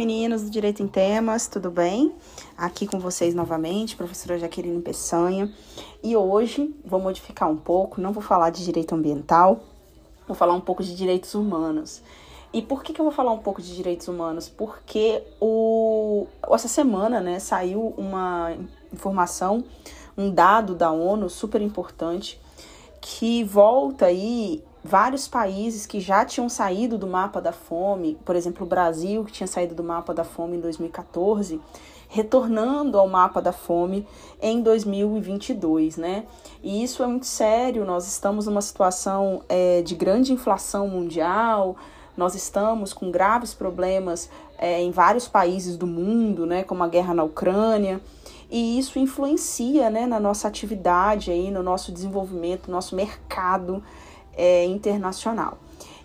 Meninos do Direito em Temas, tudo bem? Aqui com vocês novamente, professora Jaqueline Peçanha. E hoje vou modificar um pouco, não vou falar de direito ambiental, vou falar um pouco de direitos humanos. E por que, que eu vou falar um pouco de direitos humanos? Porque o, essa semana né, saiu uma informação, um dado da ONU super importante, que volta aí vários países que já tinham saído do mapa da fome, por exemplo, o Brasil, que tinha saído do mapa da fome em 2014, retornando ao mapa da fome em 2022, né? E isso é muito sério. Nós estamos numa situação é, de grande inflação mundial, nós estamos com graves problemas é, em vários países do mundo, né? Como a guerra na Ucrânia. E isso influencia né, na nossa atividade, aí, no nosso desenvolvimento, no nosso mercado é, internacional.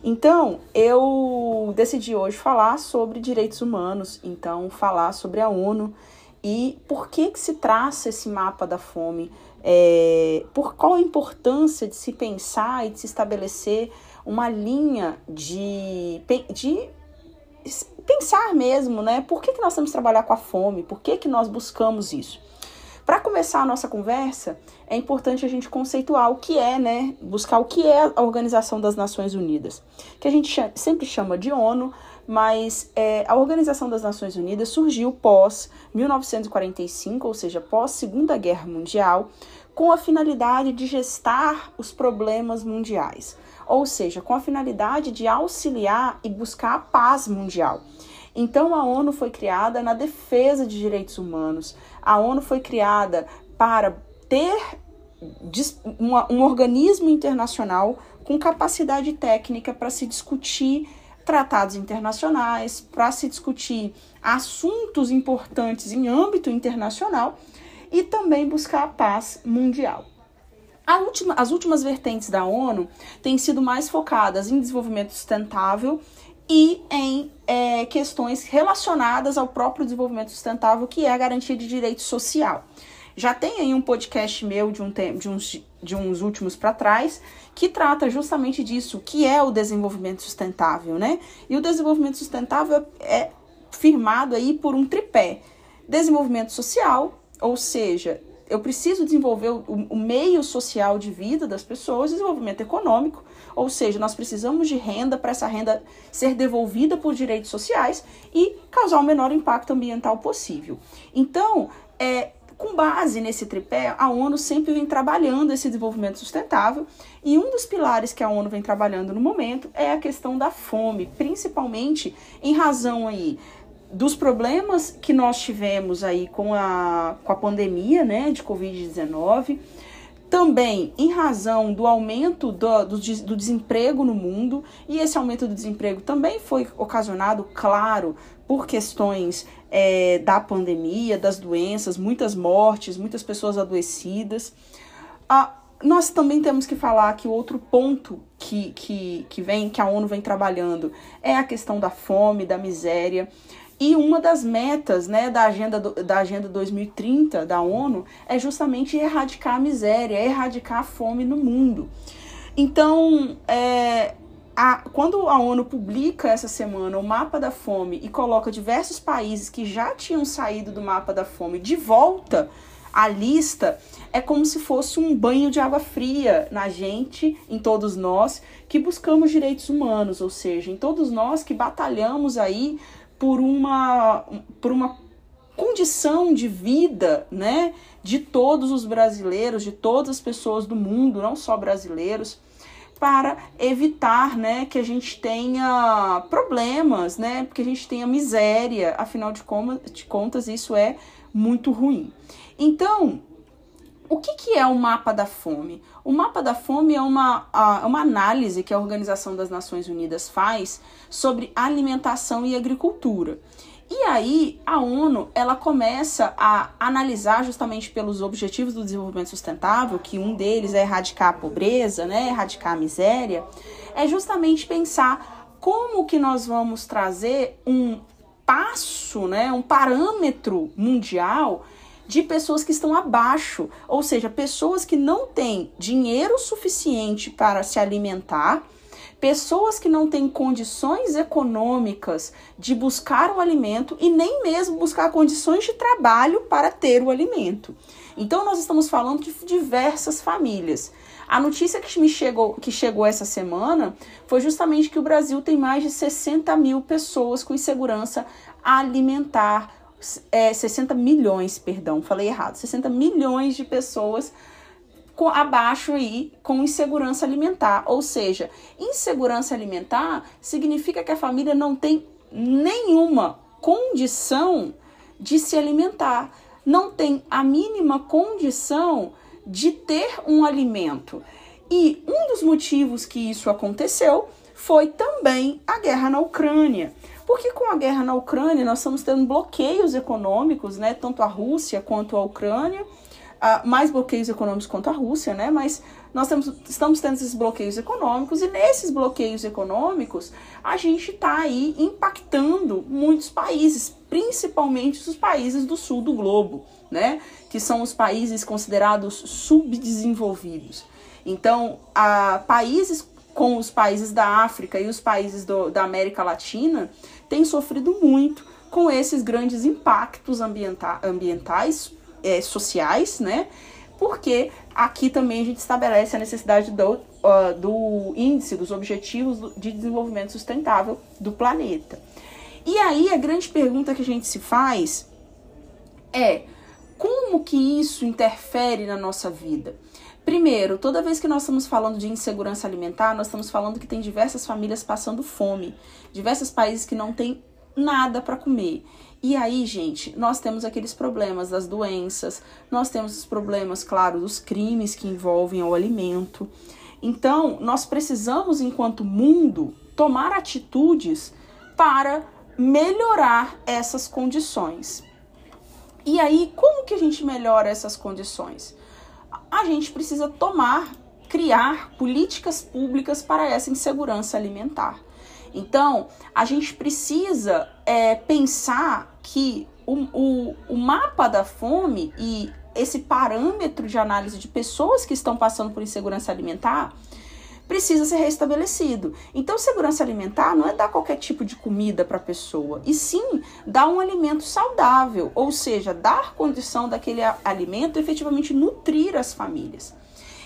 Então, eu decidi hoje falar sobre direitos humanos, então falar sobre a ONU e por que, que se traça esse mapa da fome, é, por qual a importância de se pensar e de se estabelecer uma linha de, de pensar mesmo, né? Por que, que nós temos que trabalhar com a fome? Por que, que nós buscamos isso? Para começar a nossa conversa, é importante a gente conceituar o que é, né? Buscar o que é a Organização das Nações Unidas, que a gente sempre chama de ONU, mas é, a Organização das Nações Unidas surgiu pós 1945, ou seja, pós Segunda Guerra Mundial, com a finalidade de gestar os problemas mundiais, ou seja, com a finalidade de auxiliar e buscar a paz mundial. Então a ONU foi criada na defesa de direitos humanos. A ONU foi criada para ter um organismo internacional com capacidade técnica para se discutir tratados internacionais, para se discutir assuntos importantes em âmbito internacional e também buscar a paz mundial. Última, as últimas vertentes da ONU têm sido mais focadas em desenvolvimento sustentável e em é, questões relacionadas ao próprio desenvolvimento sustentável, que é a garantia de direito social. Já tem aí um podcast meu de, um de, uns, de uns últimos para trás que trata justamente disso, que é o desenvolvimento sustentável, né? E o desenvolvimento sustentável é firmado aí por um tripé: desenvolvimento social, ou seja, eu preciso desenvolver o, o, meio social de vida das pessoas, desenvolvimento econômico, ou seja, nós precisamos de renda para essa renda ser devolvida por direitos sociais e causar o menor impacto ambiental possível. Então, é, com base nesse tripé, a ONU sempre vem trabalhando esse desenvolvimento sustentável e um dos pilares que a ONU vem trabalhando no momento é a questão da fome, principalmente em razão aí dos problemas que nós tivemos aí com a, com a pandemia né, de Covid-19, também em razão do aumento do, do, do, desemprego no mundo, e esse aumento do desemprego também foi ocasionado, claro, por questões é, da pandemia, das doenças, muitas mortes, muitas pessoas adoecidas. Ah, nós também temos que falar que outro ponto que, que, que vem, que a ONU vem trabalhando, é a questão da fome, da miséria. E uma das metas né, da, agenda do, da Agenda 2030 da ONU é justamente erradicar a miséria, erradicar a fome no mundo. Então, é, a, quando a ONU publica essa semana o mapa da fome e coloca diversos países que já tinham saído do mapa da fome de volta à lista, é como se fosse um banho de água fria na gente, em todos nós que buscamos direitos humanos, ou seja, em todos nós que batalhamos aí por uma, por uma condição de vida, né, de todos os brasileiros, de todas as pessoas do mundo, não só brasileiros, para evitar, né, que a gente tenha problemas, né, porque a gente tenha miséria, afinal de contas isso é muito ruim. Então, o que, que é o mapa da fome? O mapa da fome é uma, uma análise que a Organização das Nações Unidas faz sobre alimentação e agricultura. E aí a ONU ela começa a analisar justamente pelos objetivos do desenvolvimento sustentável, que um deles é erradicar a pobreza, né, erradicar a miséria, é justamente pensar como que nós vamos trazer um passo, né, um parâmetro mundial de pessoas que estão abaixo, ou seja, pessoas que não têm dinheiro suficiente para se alimentar, pessoas que não têm condições econômicas de buscar o alimento e nem mesmo buscar condições de trabalho para ter o alimento. Então, nós estamos falando de diversas famílias. A notícia que me chegou, que chegou essa semana foi justamente que o Brasil tem mais de 60 mil pessoas com insegurança alimentar. É, 60 milhões, perdão, falei errado. 60 milhões de pessoas com, abaixo aí com insegurança alimentar. Ou seja, insegurança alimentar significa que a família não tem nenhuma condição de se alimentar, não tem a mínima condição de ter um alimento. E um dos motivos que isso aconteceu foi também a guerra na Ucrânia. Porque com a guerra na Ucrânia nós estamos tendo bloqueios econômicos, né, tanto a Rússia quanto a Ucrânia, uh, mais bloqueios econômicos quanto a Rússia, né? Mas nós temos, estamos tendo esses bloqueios econômicos e nesses bloqueios econômicos a gente está aí impactando muitos países, principalmente os países do sul do globo, né? Que são os países considerados subdesenvolvidos. Então, a países com os países da África e os países do, da América Latina têm sofrido muito com esses grandes impactos ambienta ambientais é, sociais, né? Porque aqui também a gente estabelece a necessidade do, uh, do índice dos objetivos de desenvolvimento sustentável do planeta. E aí a grande pergunta que a gente se faz é como que isso interfere na nossa vida? Primeiro, toda vez que nós estamos falando de insegurança alimentar, nós estamos falando que tem diversas famílias passando fome, diversos países que não têm nada para comer. E aí, gente, nós temos aqueles problemas das doenças, nós temos os problemas, claro, dos crimes que envolvem o alimento. Então, nós precisamos, enquanto mundo, tomar atitudes para melhorar essas condições. E aí, como que a gente melhora essas condições? A gente precisa tomar, criar políticas públicas para essa insegurança alimentar. Então, a gente precisa é, pensar que o, o, o mapa da fome e esse parâmetro de análise de pessoas que estão passando por insegurança alimentar precisa ser restabelecido. Então, segurança alimentar não é dar qualquer tipo de comida para a pessoa, e sim dar um alimento saudável, ou seja, dar condição daquele alimento efetivamente nutrir as famílias.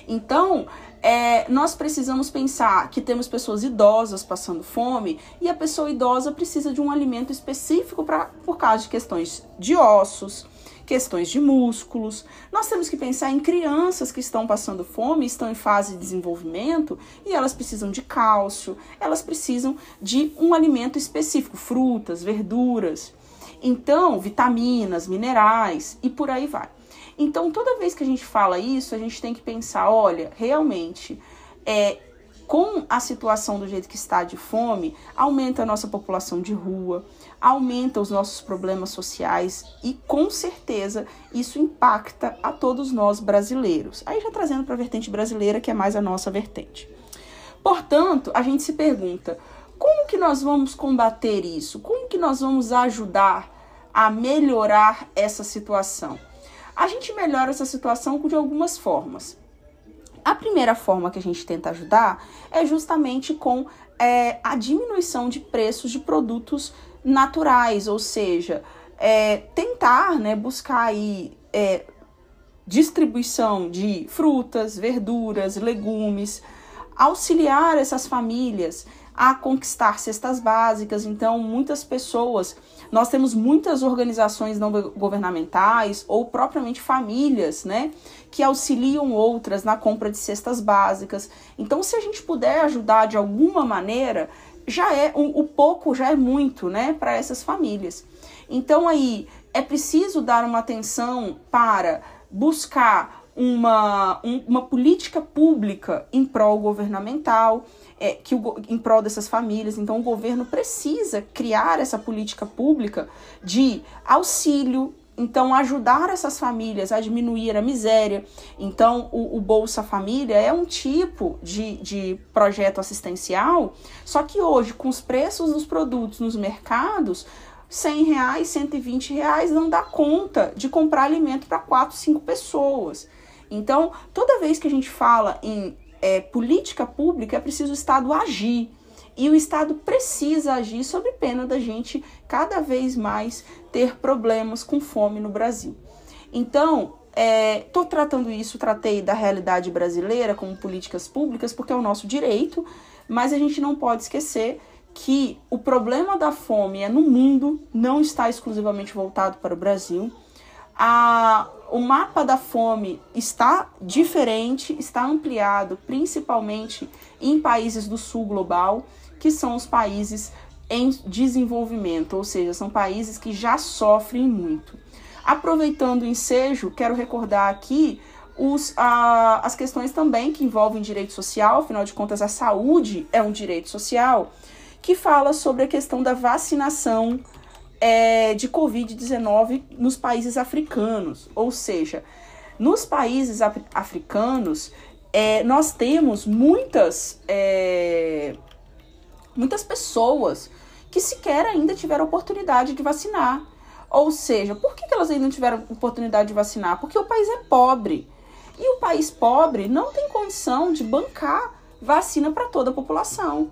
Então, é, nós precisamos pensar que temos pessoas idosas passando fome e a pessoa idosa precisa de um alimento específico pra, por causa de questões de ossos, questões de músculos. Nós temos que pensar em crianças que estão passando fome, estão em fase de desenvolvimento e elas precisam de cálcio, elas precisam de um alimento específico, frutas, verduras. Então, vitaminas, minerais e por aí vai. Então, toda vez que a gente fala isso, a gente tem que pensar, olha, realmente, é, com a situação do jeito que está de fome, aumenta a nossa população de rua, aumenta os nossos problemas sociais e com certeza isso impacta a todos nós brasileiros. Aí já trazendo para a vertente brasileira, que é mais a nossa vertente. Portanto, a gente se pergunta, como que nós vamos combater isso? Como que nós vamos ajudar a melhorar essa situação? A gente melhora essa situação de algumas formas. A primeira forma que a gente tenta ajudar é justamente com é, a diminuição de preços de produtos naturais, ou seja, é, tentar né, buscar aí é, distribuição de frutas, verduras, legumes, auxiliar essas famílias a conquistar cestas básicas. Então, muitas pessoas, nós temos muitas organizações não governamentais ou propriamente famílias, né, que auxiliam outras na compra de cestas básicas. Então, se a gente puder ajudar de alguma maneira, já é o, o pouco já é muito, né, para essas famílias. Então, aí é preciso dar uma atenção para buscar uma, um, uma política pública em prol governamental é, que o, em prol dessas famílias. Então, o governo precisa criar essa política pública de auxílio, então ajudar essas famílias a diminuir a miséria. Então, o, o, Bolsa Família é um tipo de, de projeto assistencial, só que hoje, com os preços dos produtos nos mercados, 100 reais, 120 reais não dá conta de comprar alimento para quatro, cinco pessoas. Então, toda vez que a gente fala em é, política pública, é preciso o Estado agir. E o Estado precisa agir sob pena da gente cada vez mais ter problemas com fome no Brasil. Então, estou é, tratando isso, tratei da realidade brasileira como políticas públicas, porque é o nosso direito, mas a gente não pode esquecer que o problema da fome é no mundo, não está exclusivamente voltado para o Brasil. A, o mapa da fome está diferente, está ampliado principalmente em países do sul global, que são os países em desenvolvimento, ou seja, são países que já sofrem muito. Aproveitando o ensejo, quero recordar aqui os, a, as questões também que envolvem direito social, afinal de contas, a saúde é um direito social, que fala sobre a questão da vacinação é, de Covid-19 nos países africanos. Ou seja, nos países af africanos, é, nós temos muitas, é, muitas pessoas que sequer ainda tiveram oportunidade de vacinar. Ou seja, por que elas ainda não tiveram oportunidade de vacinar? Porque o país é pobre. E o país pobre não tem condição de bancar vacina para toda a população.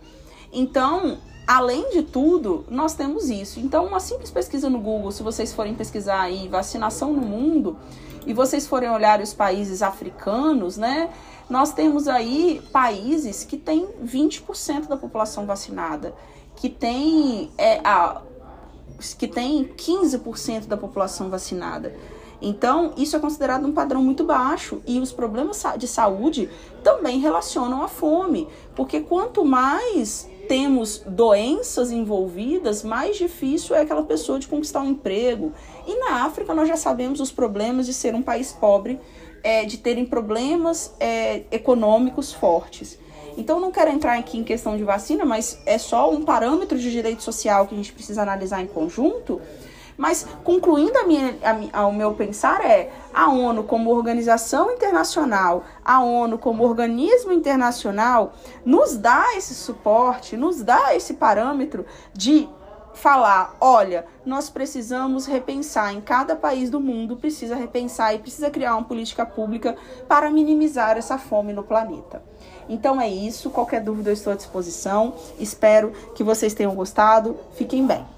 Então, além de tudo, nós temos isso. Então, uma simples pesquisa no Google, se vocês forem pesquisar aí vacinação no mundo e vocês forem olhar os países africanos, né? Nós temos aí países que têm 20% da população vacinada, que tem é, a, que tem 15% da população vacinada. Então, isso é considerado um padrão muito baixo e os problemas de saúde também relacionam à fome, porque quanto mais temos doenças envolvidas, mais difícil é aquela pessoa de conquistar um emprego. E na África nós já sabemos os problemas de ser um país pobre, é, de terem problemas é, econômicos fortes. Então, não quero entrar aqui em questão de vacina, mas é só um parâmetro de direito social que a gente precisa analisar em conjunto. Mas, concluindo a minha, a, meu pensar, é a ONU como organização internacional, a ONU como organismo internacional, nos dá esse suporte, nos dá esse parâmetro de falar, olha, nós precisamos repensar, em cada país do mundo precisa repensar e precisa criar uma política pública para minimizar essa fome no planeta. Então é isso. Qualquer dúvida eu estou à disposição. Espero que vocês tenham gostado. Fiquem bem.